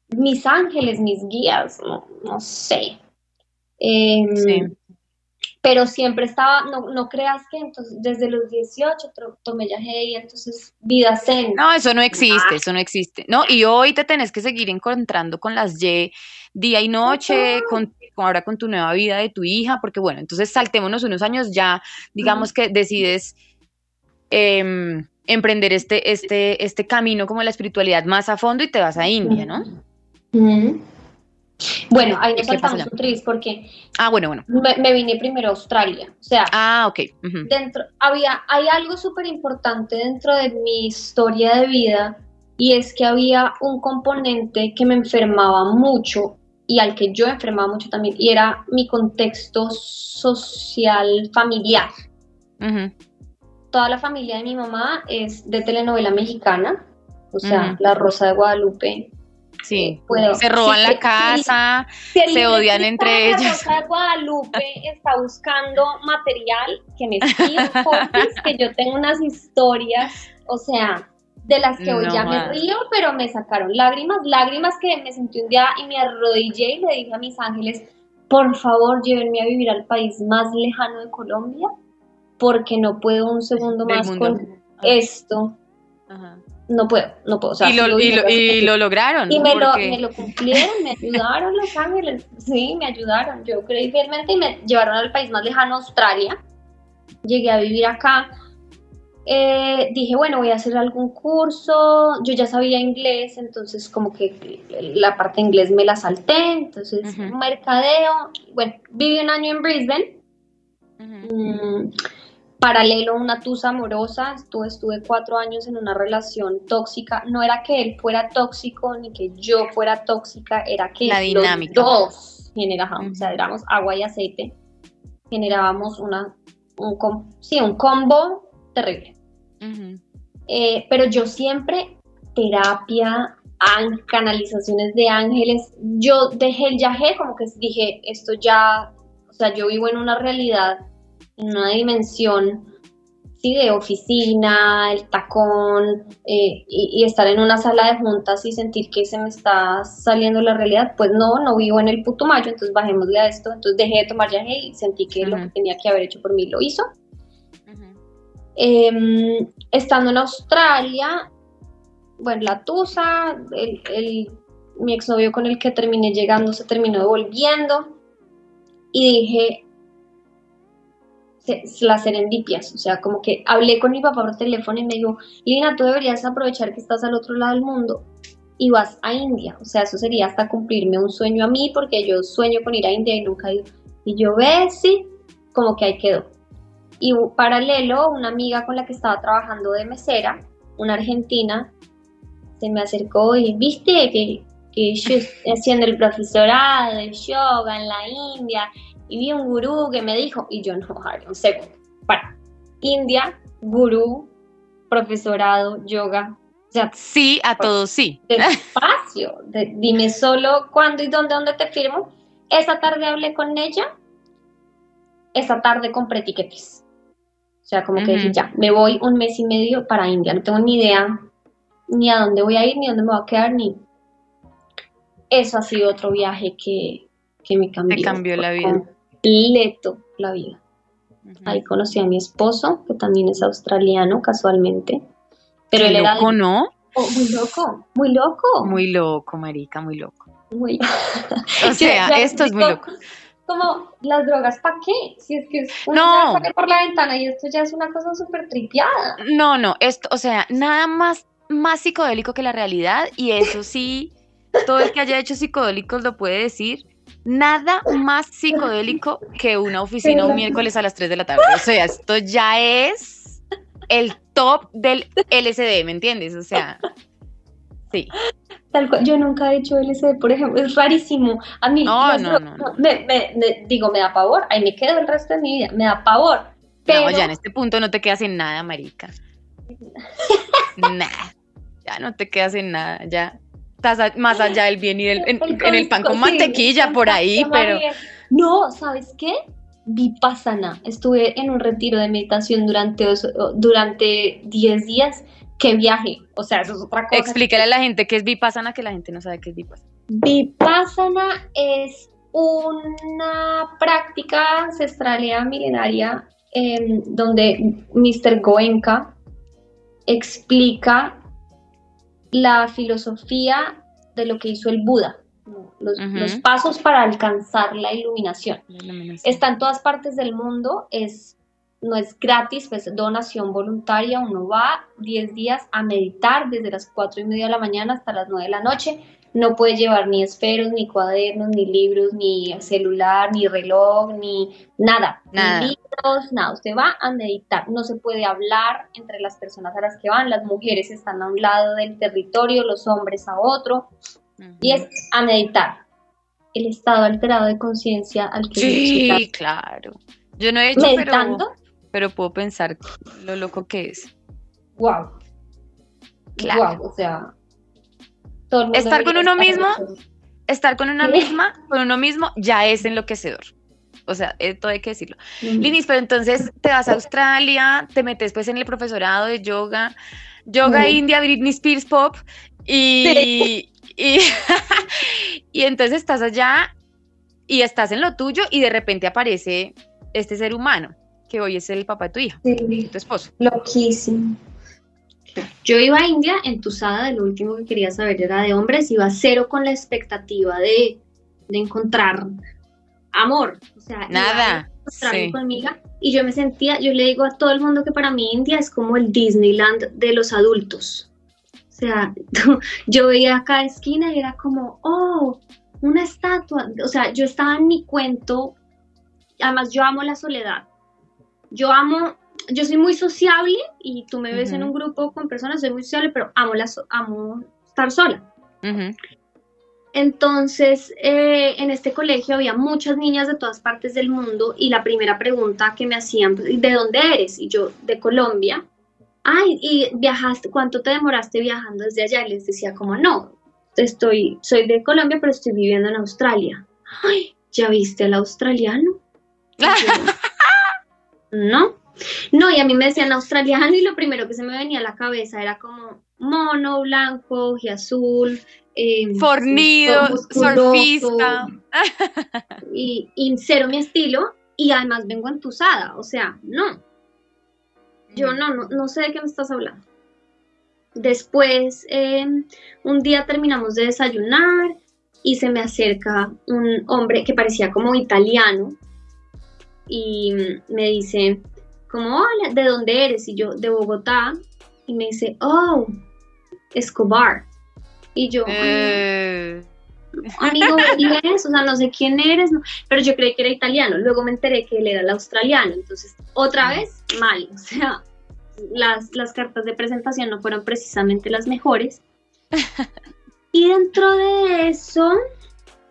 Mis ángeles, mis guías, no, sé. Em, sí pero siempre estaba, no, no creas que entonces desde los 18 tomé ya y entonces vida zen. No, eso no existe, eso no existe. No, y hoy te tenés que seguir encontrando con las Y día y noche, con, ahora con tu nueva vida de tu hija, porque bueno, entonces saltémonos unos años ya, digamos que decides em, emprender este, este, este camino como la espiritualidad más a fondo y te vas a India, ¿no? Bueno, ahí nos saltamos un tris porque ah, bueno, bueno. Me, vine primero a Australia. O sea, ah, ok. dentro, había, hay algo súper importante dentro de mi historia de vida y es que había un componente que me enfermaba mucho y al que yo enfermaba mucho también, y era mi contexto social familiar. Toda la familia de mi mamá es de telenovela mexicana, o sea, La Rosa de Guadalupe, Sí, se roban la casa, se odian entre ellos. La Guadalupe está buscando material que me escriba, que yo tengo unas historias, o sea, de las que hoy ya me río, pero me sacaron lágrimas, lágrimas que me sentí un día y me arrodillé y le dije a mis ángeles, por favor, llévenme a vivir al país más lejano de Colombia, porque no puedo un segundo más con esto. No puedo, no puedo. y, lo, lograron. Y me, lo, cumplieron, me ayudaron Los Ángeles. Sí, me ayudaron. Yo creí fielmente y me llevaron al país más lejano, Australia. Llegué a vivir acá. Eh, dije, bueno, voy a hacer algún curso. Yo ya sabía inglés, entonces como que la parte de inglés me la salté. Entonces, mercadeo. Bueno, viví un año en Brisbane paralelo a una tusa amorosa, estuve, estuve cuatro años en una relación tóxica, no era que él fuera tóxico ni que yo fuera tóxica, era que La dinámica. los dos generábamos, o sea, éramos agua y aceite, generábamos una, un, sí, un combo terrible. Eh, pero yo siempre, terapia, canalizaciones de ángeles, yo dejé el viaje como que dije, esto ya, o sea, yo vivo en una realidad una dimensión ¿sí? de oficina, el tacón, eh, y, estar en una sala de juntas y sentir que se me está saliendo la realidad, pues no, no vivo en el Putumayo, entonces bajémosle a esto, entonces dejé de tomar viaje y sentí que lo que tenía que haber hecho por mí lo hizo. Em, estando en Australia, bueno, la Tusa, el, el, mi exnovio con el que terminé llegando se terminó devolviendo y dije, las serendipias, o sea, como que hablé con mi papá por teléfono y me dijo, Lina, tú deberías aprovechar que estás al otro lado del mundo y vas a India, o sea, eso sería hasta cumplirme un sueño a mí, porque yo sueño con ir a India y nunca he ido. Y yo ve, sí, como que ahí quedó. Y paralelo, una amiga con la que estaba trabajando de mesera, una argentina, se me acercó y viste que, que yo haciendo el profesorado de yoga en la India y vi un gurú que me dijo, y yo no, un segundo, para, India, gurú, profesorado, yoga. sí, a todos sí. Despacio, dime solo cuándo y dónde, dónde te firmo. Esa tarde hablé con ella, esa tarde compré tiquetes. O sea, como que dije, ya, me voy un mes y medio para India, no tengo ni idea ni a dónde voy a ir, ni dónde me voy a quedar, ni... Eso ha sido otro viaje que, que me cambió. Me cambió la vida completo la vida. Ahí conocí a mi esposo, que también es australiano casualmente. Pero él loco, era ¿no? Oh, muy loco, muy loco. Muy loco, marica, muy loco. Muy O sea, esto es muy loco. Como las drogas, ¿para qué? Si es que uno no. sale por la ventana y esto ya es una cosa súper tripiada. No, no, esto, o sea, nada más, más psicodélico que la realidad y eso sí, todo el que haya hecho psicodélicos lo puede decir nada más psicodélico que una oficina un miércoles a las 3 de la tarde. O sea, esto ya es el top del LSD, ¿me entiendes? O sea, sí. Tal cual, yo nunca he hecho LSD, por ejemplo, es rarísimo. A mí, no, no, no, me, digo, me da pavor, ahí me quedo el resto de mi vida, me da pavor. Pero... No, ya en este punto no te quedas en nada, marica. nada, ya no te quedas en nada, ya más allá del bien y del, en, el pan con mantequilla por ahí, pero... No, ¿sabes qué? Vipassana. Estuve en un retiro de meditación durante, durante 10 días. ¡Qué viaje! O sea, eso es otra cosa. Explícale a la gente qué es Vipassana, que la gente no sabe qué es Vipassana. Vipassana es una práctica ancestral milenaria em, donde Mr. Goenka explica la filosofía de lo que hizo el Buda, los, pasos para alcanzar la iluminación. Está en todas partes del mundo, es, no es gratis, pues donación voluntaria, uno va 10 días a meditar desde las 4 y media de la mañana hasta las 9 de la noche, no puede llevar ni esferos, ni cuadernos, ni libros, ni celular, ni reloj, ni nada, nada. Ni libros, nada. Usted va a meditar. No se puede hablar entre las personas a las que van. Las mujeres están a un lado del territorio, los hombres a otro. Y es a meditar. El estado alterado de conciencia al que Sí, claro. Yo no he hecho, Meditando. Pero, puedo pensar lo loco que es. Wow. Claro. Wow, o sea, estar con uno mismo, estar con una misma, con uno mismo, ya es enloquecedor. O sea, esto hay que decirlo. Linis, pero entonces te vas a Australia, te metes pues en el profesorado de yoga, yoga india, Britney Spears pop, y, y, y entonces estás allá y estás en lo tuyo y de repente aparece este ser humano, que hoy es el papá de tu hija, tu esposo. Loquísimo. Yo iba a India entusada, de lo último que quería saber era de hombres, iba cero con la expectativa de, encontrar amor, o sea, nada. conmigo y yo me sentía, yo le digo a todo el mundo que para mí India es como el Disneyland de los adultos. O sea, yo veía cada esquina y era como, oh, una estatua. O sea, yo estaba en mi cuento. Además, yo amo la soledad. Yo amo, yo soy muy sociable y tú me ves en un grupo con personas, soy muy sociable, pero amo, la, amo estar sola. Entonces, eh, en este colegio había muchas niñas de todas partes del mundo y la primera pregunta que me hacían, ¿de dónde eres? Y yo, de Colombia ay, ¿y viajaste? ¿Cuánto te demoraste viajando desde allá? Y les decía como, no, estoy, soy de Colombia, pero estoy viviendo en Australia. Ay, ¿ya viste al australiano? no. No, y a mí me decían australiano y lo primero que se me venía a la cabeza era como mono, blanco, y azul. Em, Fornido, surfista. y, y cero mi estilo, y además vengo entusada, o sea, no. Yo no, no, sé de qué me estás hablando. Después, em, un día terminamos de desayunar y se me acerca un hombre que parecía como italiano y me dice, como, hola, ¿de dónde eres? Y yo, de Bogotá. Y me dice, oh, Escobar. Y yo, eh. amigo, o sea, no sé quién eres, pero yo creí que era italiano. Luego me enteré que él era el australiano. Entonces, otra vez, mal. O sea, las, las cartas de presentación no fueron precisamente las mejores. y dentro de eso,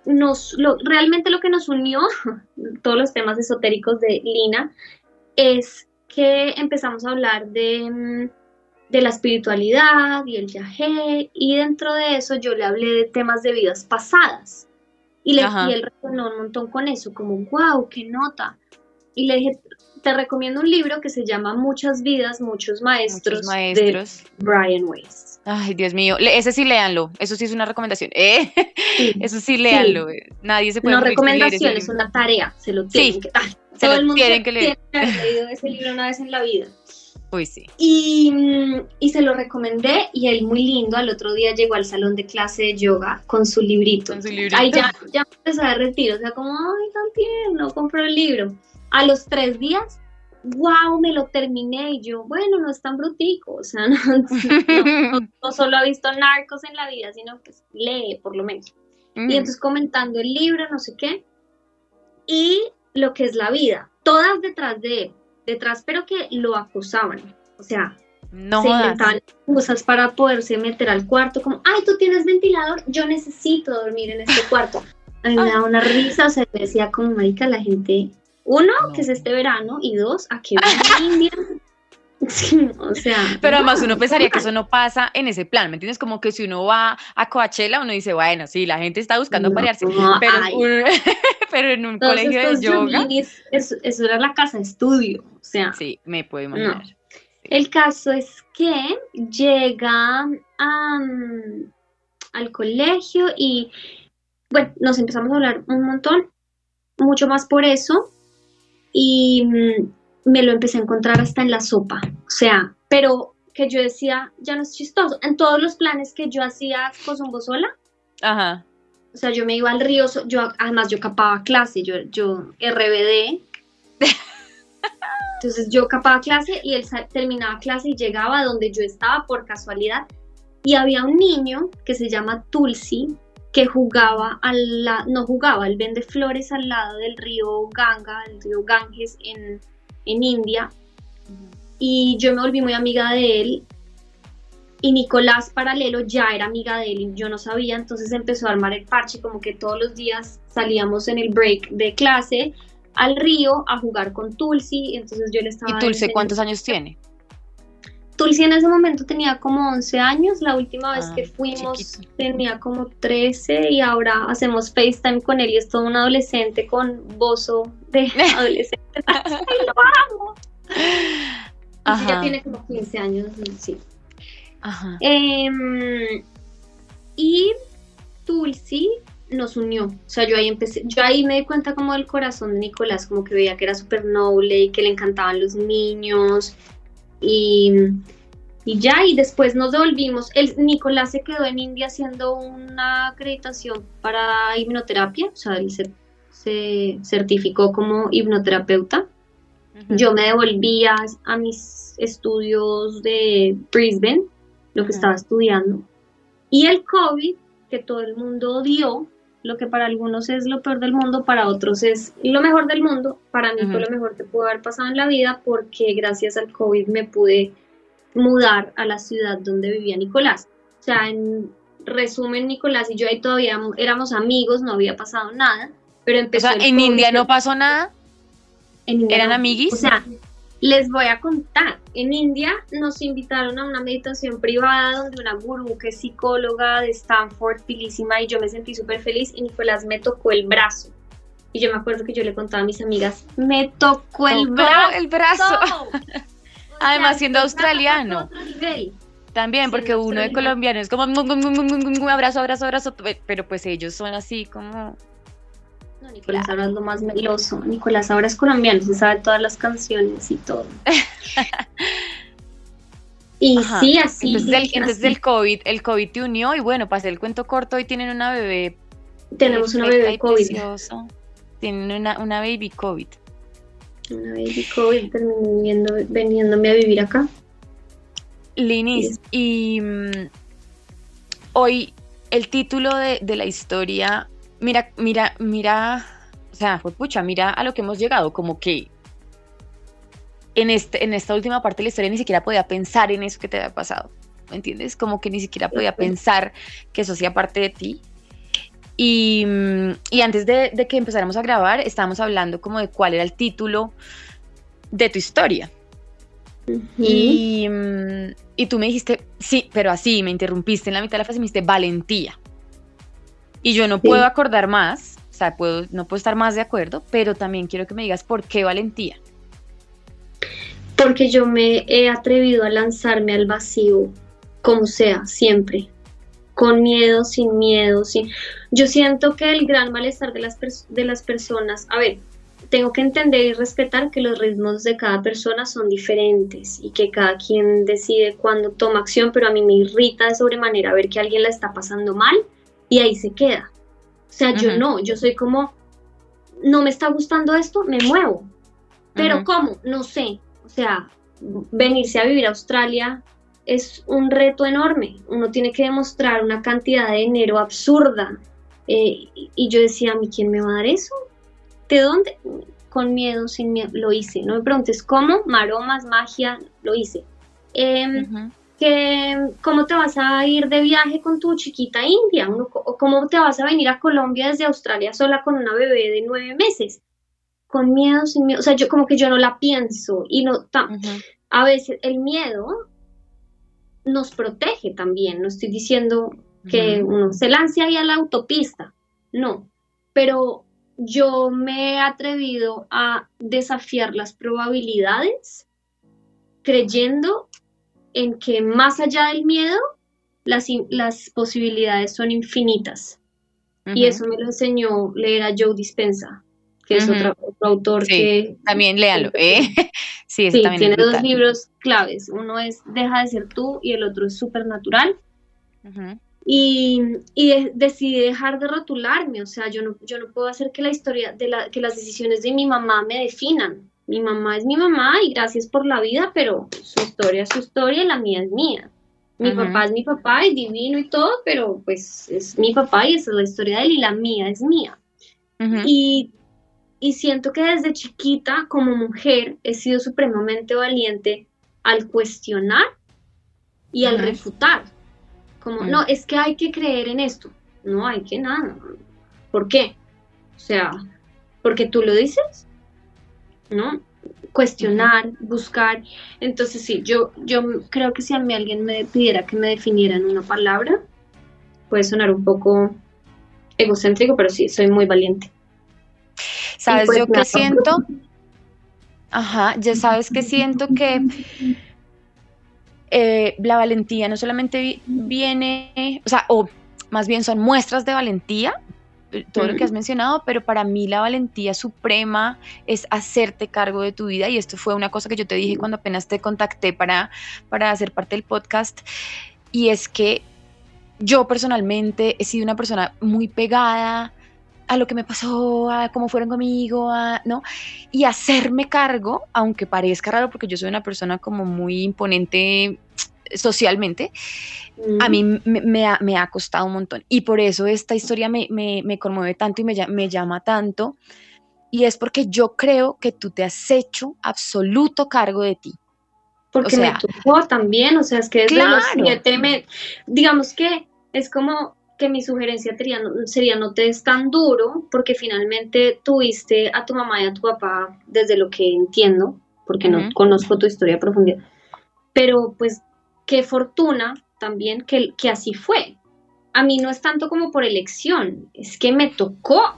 nos, lo, realmente lo que nos unió, todos los temas esotéricos de Lina, es que empezamos a hablar de, mm, de la espiritualidad y el viaje, y dentro de eso yo le hablé de temas de vidas pasadas. Y, le, y él resonó un montón con eso, como, wow, qué nota. Y le dije, te recomiendo un libro que se llama Muchas vidas, muchos maestros, maestros. de Brian Weiss. Ay, Dios mío, ese sí léanlo, eso sí es una recomendación. ¿eh? Eso sí léanlo, nadie se puede... No recomendación, es una tarea, se lo tienen que dar. Todo el mundo tienen que leer. Tiene que haber leído ese libro una vez en la vida. Uy, sí. Y, y, se lo recomendé y él muy lindo, al otro día llegó al salón de clase de yoga con su librito. Con su librito. Ahí ya, ya empezó a derretir, o sea, como, ay, tan tierno, compró el libro. A los tres días, wow, me lo terminé. Y yo, bueno, no es tan brutico, o sea, no, solo ha visto narcos en la vida, sino que lee, por lo menos. Y mm. entonces comentando el libro, no sé qué. Y lo que es la vida, todas detrás de él, detrás, pero que lo acosaban. O sea, no se inventaban cosas para poderse meter al cuarto, como, ay, tú tienes ventilador, yo necesito dormir en este cuarto. A mí me da una risa, o sea, me decía como, marica, la gente uno, que es este verano, y dos, a que en India. O sea. Pero además uno pensaría que eso no pasa en ese plan, ¿me entiendes? Como que si uno va a Coachella, uno dice, bueno, sí, la gente está buscando parearse, pero, en un colegio de yoga. eso, era la casa de estudio, o sea. Sí, me puedo imaginar. El caso es que llega al colegio y, bueno, nos empezamos a hablar un montón, mucho más por eso, y mm, me lo empecé a encontrar hasta en la sopa, o sea, pero que yo decía, ya no es chistoso. En todos los planes que yo hacía con sola, Ajá. o sea, yo me iba al río, yo además yo capaba clase, yo, yo RBD. Entonces yo capaba clase y él terminaba clase y llegaba a donde yo estaba por casualidad. Y había un niño que se llama Tulsi, que jugaba, al la, no jugaba, él vende flores al lado del río Ganga, el río Ganges en, India. Y yo me volví muy amiga de él. Y Nicolás Paralelo ya era amiga de él y yo no sabía, entonces empezó a armar el parche, como que todos los días salíamos en el break de clase al río a jugar con Tulsi, entonces yo le estaba... ¿Y Tulsi cuántos años tiene? Tulsi en ese momento tenía como 11 años, la última vez que ah, fuimos tenía como 13 y ahora hacemos FaceTime con él y es todo un adolescente con bozo de adolescente. ¡Ay, lo amo! ya tiene como 15 años, sí. Ajá. Em, y Tulsi nos unió. O sea, yo ahí empecé, yo ahí me di cuenta como del corazón de Nicolás, como que veía que era súper noble y que le encantaban los niños. Y, y ya, y después nos devolvimos. El, Nicolás se quedó en India haciendo una acreditación para hipnoterapia, o sea, él se, se certificó como hipnoterapeuta. Yo me devolví a, a, mis estudios de Brisbane, lo que estaba estudiando. Y el COVID, que todo el mundo odió, lo que para algunos es lo peor del mundo, para otros es lo mejor del mundo, para mí fue lo mejor que pudo haber pasado en la vida porque gracias al COVID me pude mudar a la ciudad donde vivía Nicolás. O sea, en resumen, Nicolás y yo ahí todavía éramos amigos, no había pasado nada, pero empezó... O sea, en India no pasó nada. En ¿Eran amiguis? O sea, les voy a contar. En India nos invitaron a una meditación privada donde una gurú que es psicóloga de Stanford, pilísima, y yo me sentí súper feliz y Nicolás me tocó el brazo. Y yo me acuerdo que yo le contaba a mis amigas, me tocó el brazo. el brazo. Además, siendo australiano. También, porque uno de colombiano es como abrazo, abrazo, abrazo, pero pues ellos son así como... No, Nicolás lo más meloso. Nicolás ahora es colombiano, se sabe todas las canciones y todo. y sí, así. Entonces, el, COVID, el COVID te unió y bueno, pasé el cuento corto y tienen una bebé. Tenemos una bebé COVID. Tienen una, una baby COVID una baby COVID, terminé veniéndome a vivir acá. Linis, y mm, hoy el título de, la historia, mira, mira, mira, o sea, pues pucha, mira a lo que hemos llegado, como que en, este, en esta última parte de la historia ni siquiera podía pensar en eso que te había pasado, ¿me entiendes? Como que ni siquiera podía pensar que eso hacía parte de ti. Y, antes de, que empezáramos a grabar, estábamos hablando como de cuál era el título de tu historia. y, y, tú me dijiste, sí, pero así, me interrumpiste en la mitad de la frase, me dijiste valentía. Y yo no puedo acordar más, o sea, puedo, no puedo estar más de acuerdo, pero también quiero que me digas por qué valentía. Porque yo me he atrevido a lanzarme al vacío, como sea, siempre con miedo, sin miedo, sin... Yo siento que el gran malestar de las, de las personas, a ver, tengo que entender y respetar que los ritmos de cada persona son diferentes y que cada quien decide cuándo toma acción, pero a mí me irrita de sobremanera ver que alguien la está pasando mal y ahí se queda. O sea, yo no, yo soy como, no me está gustando esto, me muevo. Pero ¿cómo? No sé. O sea, venirse a vivir a Australia es un reto enorme. Uno tiene que demostrar una cantidad de dinero absurda. Eh, y yo decía, ¿a mí quién me va a dar eso? ¿De dónde? Con miedo, sin miedo, lo hice. No me preguntes cómo, maromas, magia, lo hice. Em, que, ¿Cómo te vas a ir de viaje con tu chiquita india? ¿O cómo te vas a venir a Colombia desde Australia sola con una bebé de nueve meses? Con miedo, sin miedo. O sea, yo como que yo no la pienso. Y no, a veces el miedo nos protege también. No estoy diciendo que uno se lance ahí a la autopista, no, pero yo me he atrevido a desafiar las probabilidades creyendo en que más allá del miedo, las, las posibilidades son infinitas. Y eso me lo enseñó leer a Joe Dispensa, que es otro, autor que... También léalo, ¿eh? sí, tiene dos libros claves. Uno es Deja de ser tú y el otro es Supernatural. Y, y decidí dejar de rotularme, o sea, yo no, yo no puedo hacer que la historia, de la, que las decisiones de mi mamá me definan. Mi mamá es mi mamá y gracias por la vida, pero su historia es su historia y la mía es mía. Mi papá es mi papá y divino y todo, pero pues es mi papá y esa es la historia de él y la mía es mía. Y y siento que desde chiquita como mujer he sido supremamente valiente al cuestionar y al refutar. Como, no, es que hay que creer en esto. No hay que nada. ¿Por qué? O sea, porque tú lo dices, ¿no? Cuestionar, buscar. Entonces sí, yo, yo creo que si a mí alguien me pidiera que me definiera en una palabra, puede sonar un poco egocéntrico, pero sí, soy muy valiente. ¿Sabes pues yo qué siento? Ajá, ya sabes que siento que eh, la valentía no solamente viene, o sea, o más bien son muestras de valentía, todo lo que has mencionado, pero para mí la valentía suprema es hacerte cargo de tu vida y esto fue una cosa que yo te dije cuando apenas te contacté para, para hacer parte del podcast y es que yo personalmente he sido una persona muy pegada a lo que me pasó, a cómo fueron conmigo, ¿no? Y hacerme cargo, aunque parezca raro porque yo soy una persona como muy imponente socialmente, a mí me, ha, costado un montón. Y por eso esta historia me, conmueve tanto y me, llama tanto. Y es porque yo creo que tú te has hecho absoluto cargo de ti. Porque me tocó también, o sea, es que desde los siete me, digamos que es como que mi sugerencia sería, sería no te es tan duro, porque finalmente tuviste a tu mamá y a tu papá, desde lo que entiendo, porque no conozco tu historia a profundidad, pero pues qué fortuna también que, que así fue. A mí no es tanto como por elección, es que me tocó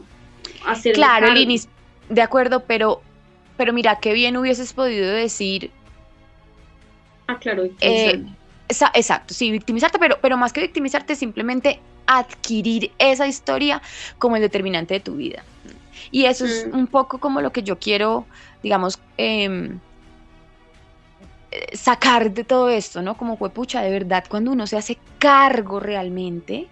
hacer. Claro, Linis, de acuerdo, pero, pero mira, qué bien hubieses podido decir. Ah, claro. Eh, exacto, sí, victimizarte, pero, pero más que victimizarte, simplemente adquirir esa historia como el determinante de tu vida. Y eso es mm. un poco como lo que yo quiero, digamos, em, sacar de todo esto, ¿no? Como fue pucha, de verdad, cuando uno se hace cargo realmente,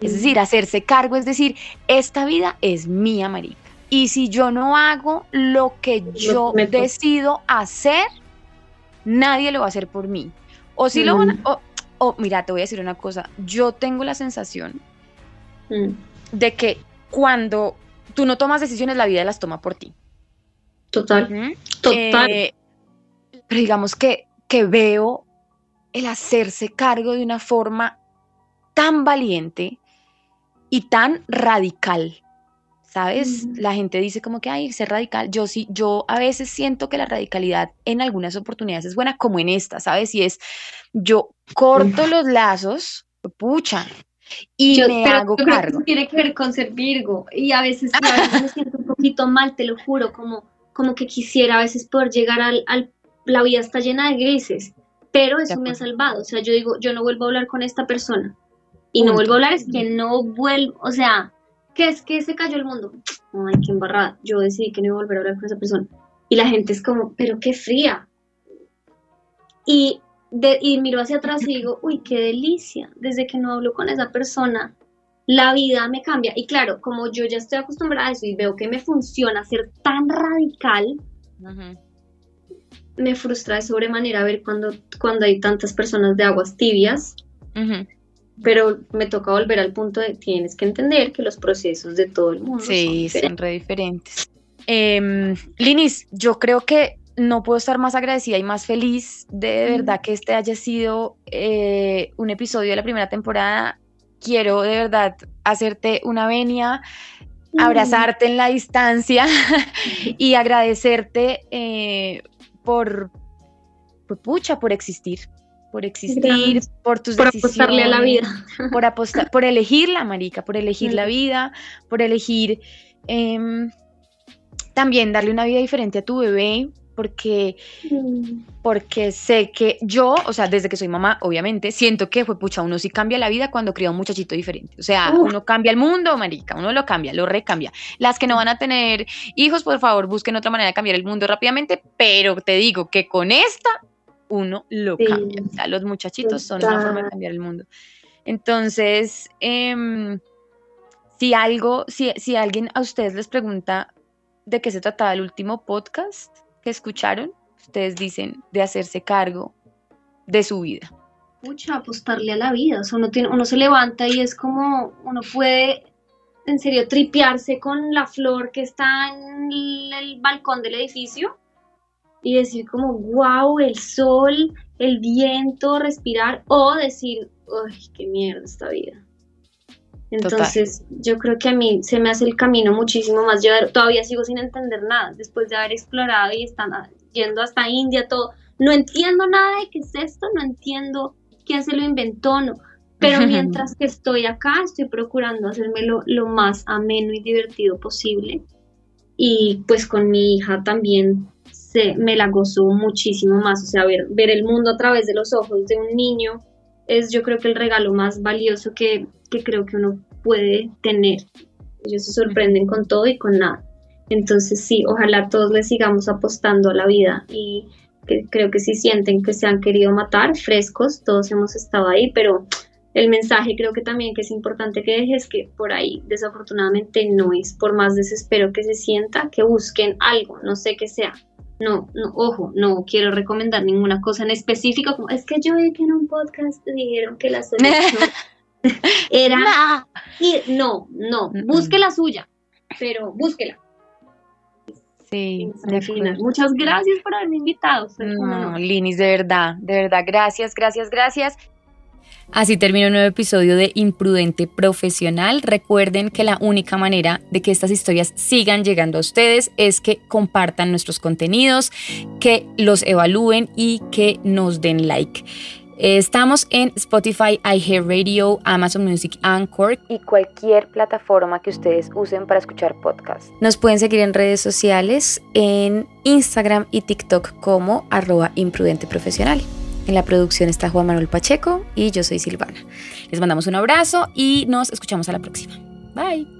es decir, hacerse cargo, es decir, esta vida es mía, marica. Y si yo no hago lo que yo decido hacer, nadie lo va a hacer por mí. O si lo van a, mm. o, mira, te voy a decir una cosa, yo tengo la sensación mm. de que cuando tú no tomas decisiones, la vida las toma por ti. Total. Total. Eh, pero digamos que que veo el hacerse cargo de una forma tan valiente y tan radical. ¿Sabes? La gente dice como que, ay, ser radical. Yo sí, yo a veces siento que la radicalidad en algunas oportunidades es buena, como en esta, ¿sabes? Y es, yo corto los lazos, pucha, y me hago cargo. tiene que ver con ser Virgo. Y a veces, a veces me siento un poquito mal, te lo juro, como, como que quisiera a veces poder llegar al, al la vida está llena de grises, pero eso me ha salvado. O sea, yo digo, yo no vuelvo a hablar con esta persona. Y no vuelvo a hablar, es que no vuelvo, o sea, ¿qué es que se cayó el mundo? Ay, qué embarrada. Yo decidí que no iba a volver a hablar con esa persona. Y la gente es como, pero qué fría. Y, de, y miro hacia atrás y digo, uy, qué delicia. Desde que no hablo con esa persona, la vida me cambia. Y claro, como yo ya estoy acostumbrada a eso y veo que me funciona ser tan radical, me frustra de sobremanera ver cuando, cuando hay tantas personas de aguas tibias. Pero me toca volver al punto de tienes que entender que los procesos de todo el mundo sí, son, re diferentes. Em, Linis, yo creo que no puedo estar más agradecida y más feliz de, verdad que este haya sido eh, un episodio de la primera temporada. Quiero de verdad hacerte una venia, abrazarte en la distancia y agradecerte eh, por, por pucha, por existir, por existir, por tus por apostarle a la vida. Por apostar, por elegir la marica, por elegir la vida, por elegir em, también darle una vida diferente a tu bebé, porque, porque sé que yo, o sea, desde que soy mamá, obviamente, siento que fue pucha, uno sí cambia la vida cuando cría un muchachito diferente. O sea, uno cambia el mundo, marica, uno lo cambia, lo recambia. Las que no van a tener hijos, por favor, busquen otra manera de cambiar el mundo rápidamente, pero te digo que con esta uno lo cambia. O sea, los muchachitos son una forma de cambiar el mundo. Entonces, em, si algo, si, si alguien a ustedes les pregunta de qué se trataba el último podcast, que escucharon, ustedes dicen, de hacerse cargo de su vida? Mucha, apostarle a la vida. O sea, uno, tiene, uno se levanta y es como uno puede, en serio, tripearse con la flor que está en el balcón del edificio y decir como, wow, el sol, el viento, respirar, o decir, uy, qué mierda esta vida. Entonces, yo creo que a mí se me hace el camino muchísimo más llevar. Todavía sigo sin entender nada, después de haber explorado y están yendo hasta India, todo. No entiendo nada de qué es esto, no entiendo quién se lo inventó, no. Pero mientras que estoy acá, estoy procurando hacérmelo lo más ameno y divertido posible. Y pues con mi hija también se, me la gozó muchísimo más. O sea, ver, ver el mundo a través de los ojos de un niño es yo creo que el regalo más valioso que, que creo que uno puede tener. ellos se sorprenden con todo y con nada. Entonces sí, ojalá todos les sigamos apostando a la vida y creo que si sienten que se han querido matar, frescos, todos hemos estado ahí, pero el mensaje creo que también que es importante que dejes que por ahí desafortunadamente no es por más desespero que se sienta, que busquen algo, no sé qué sea. No, no, ojo, no quiero recomendar ninguna cosa en específico, como es que yo vi que en un podcast dijeron que la solución era y no, no, busque la suya, pero búsquela. Sí, Muchas gracias por haberme invitado. No, Linis, de verdad, de verdad, gracias, gracias, gracias. Así termina un nuevo episodio de Imprudente Profesional. Recuerden que la única manera de que estas historias sigan llegando a ustedes es que compartan nuestros contenidos, que los evalúen y que nos den like. Estamos en Spotify, iHeartRadio, Amazon Music, Anchor y cualquier plataforma que ustedes usen para escuchar podcasts. Nos pueden seguir en redes sociales, en Instagram y TikTok como arroba imprudente profesional. En la producción está Juan Manuel Pacheco y yo soy Silvana. Les mandamos un abrazo y nos escuchamos a la próxima. Bye.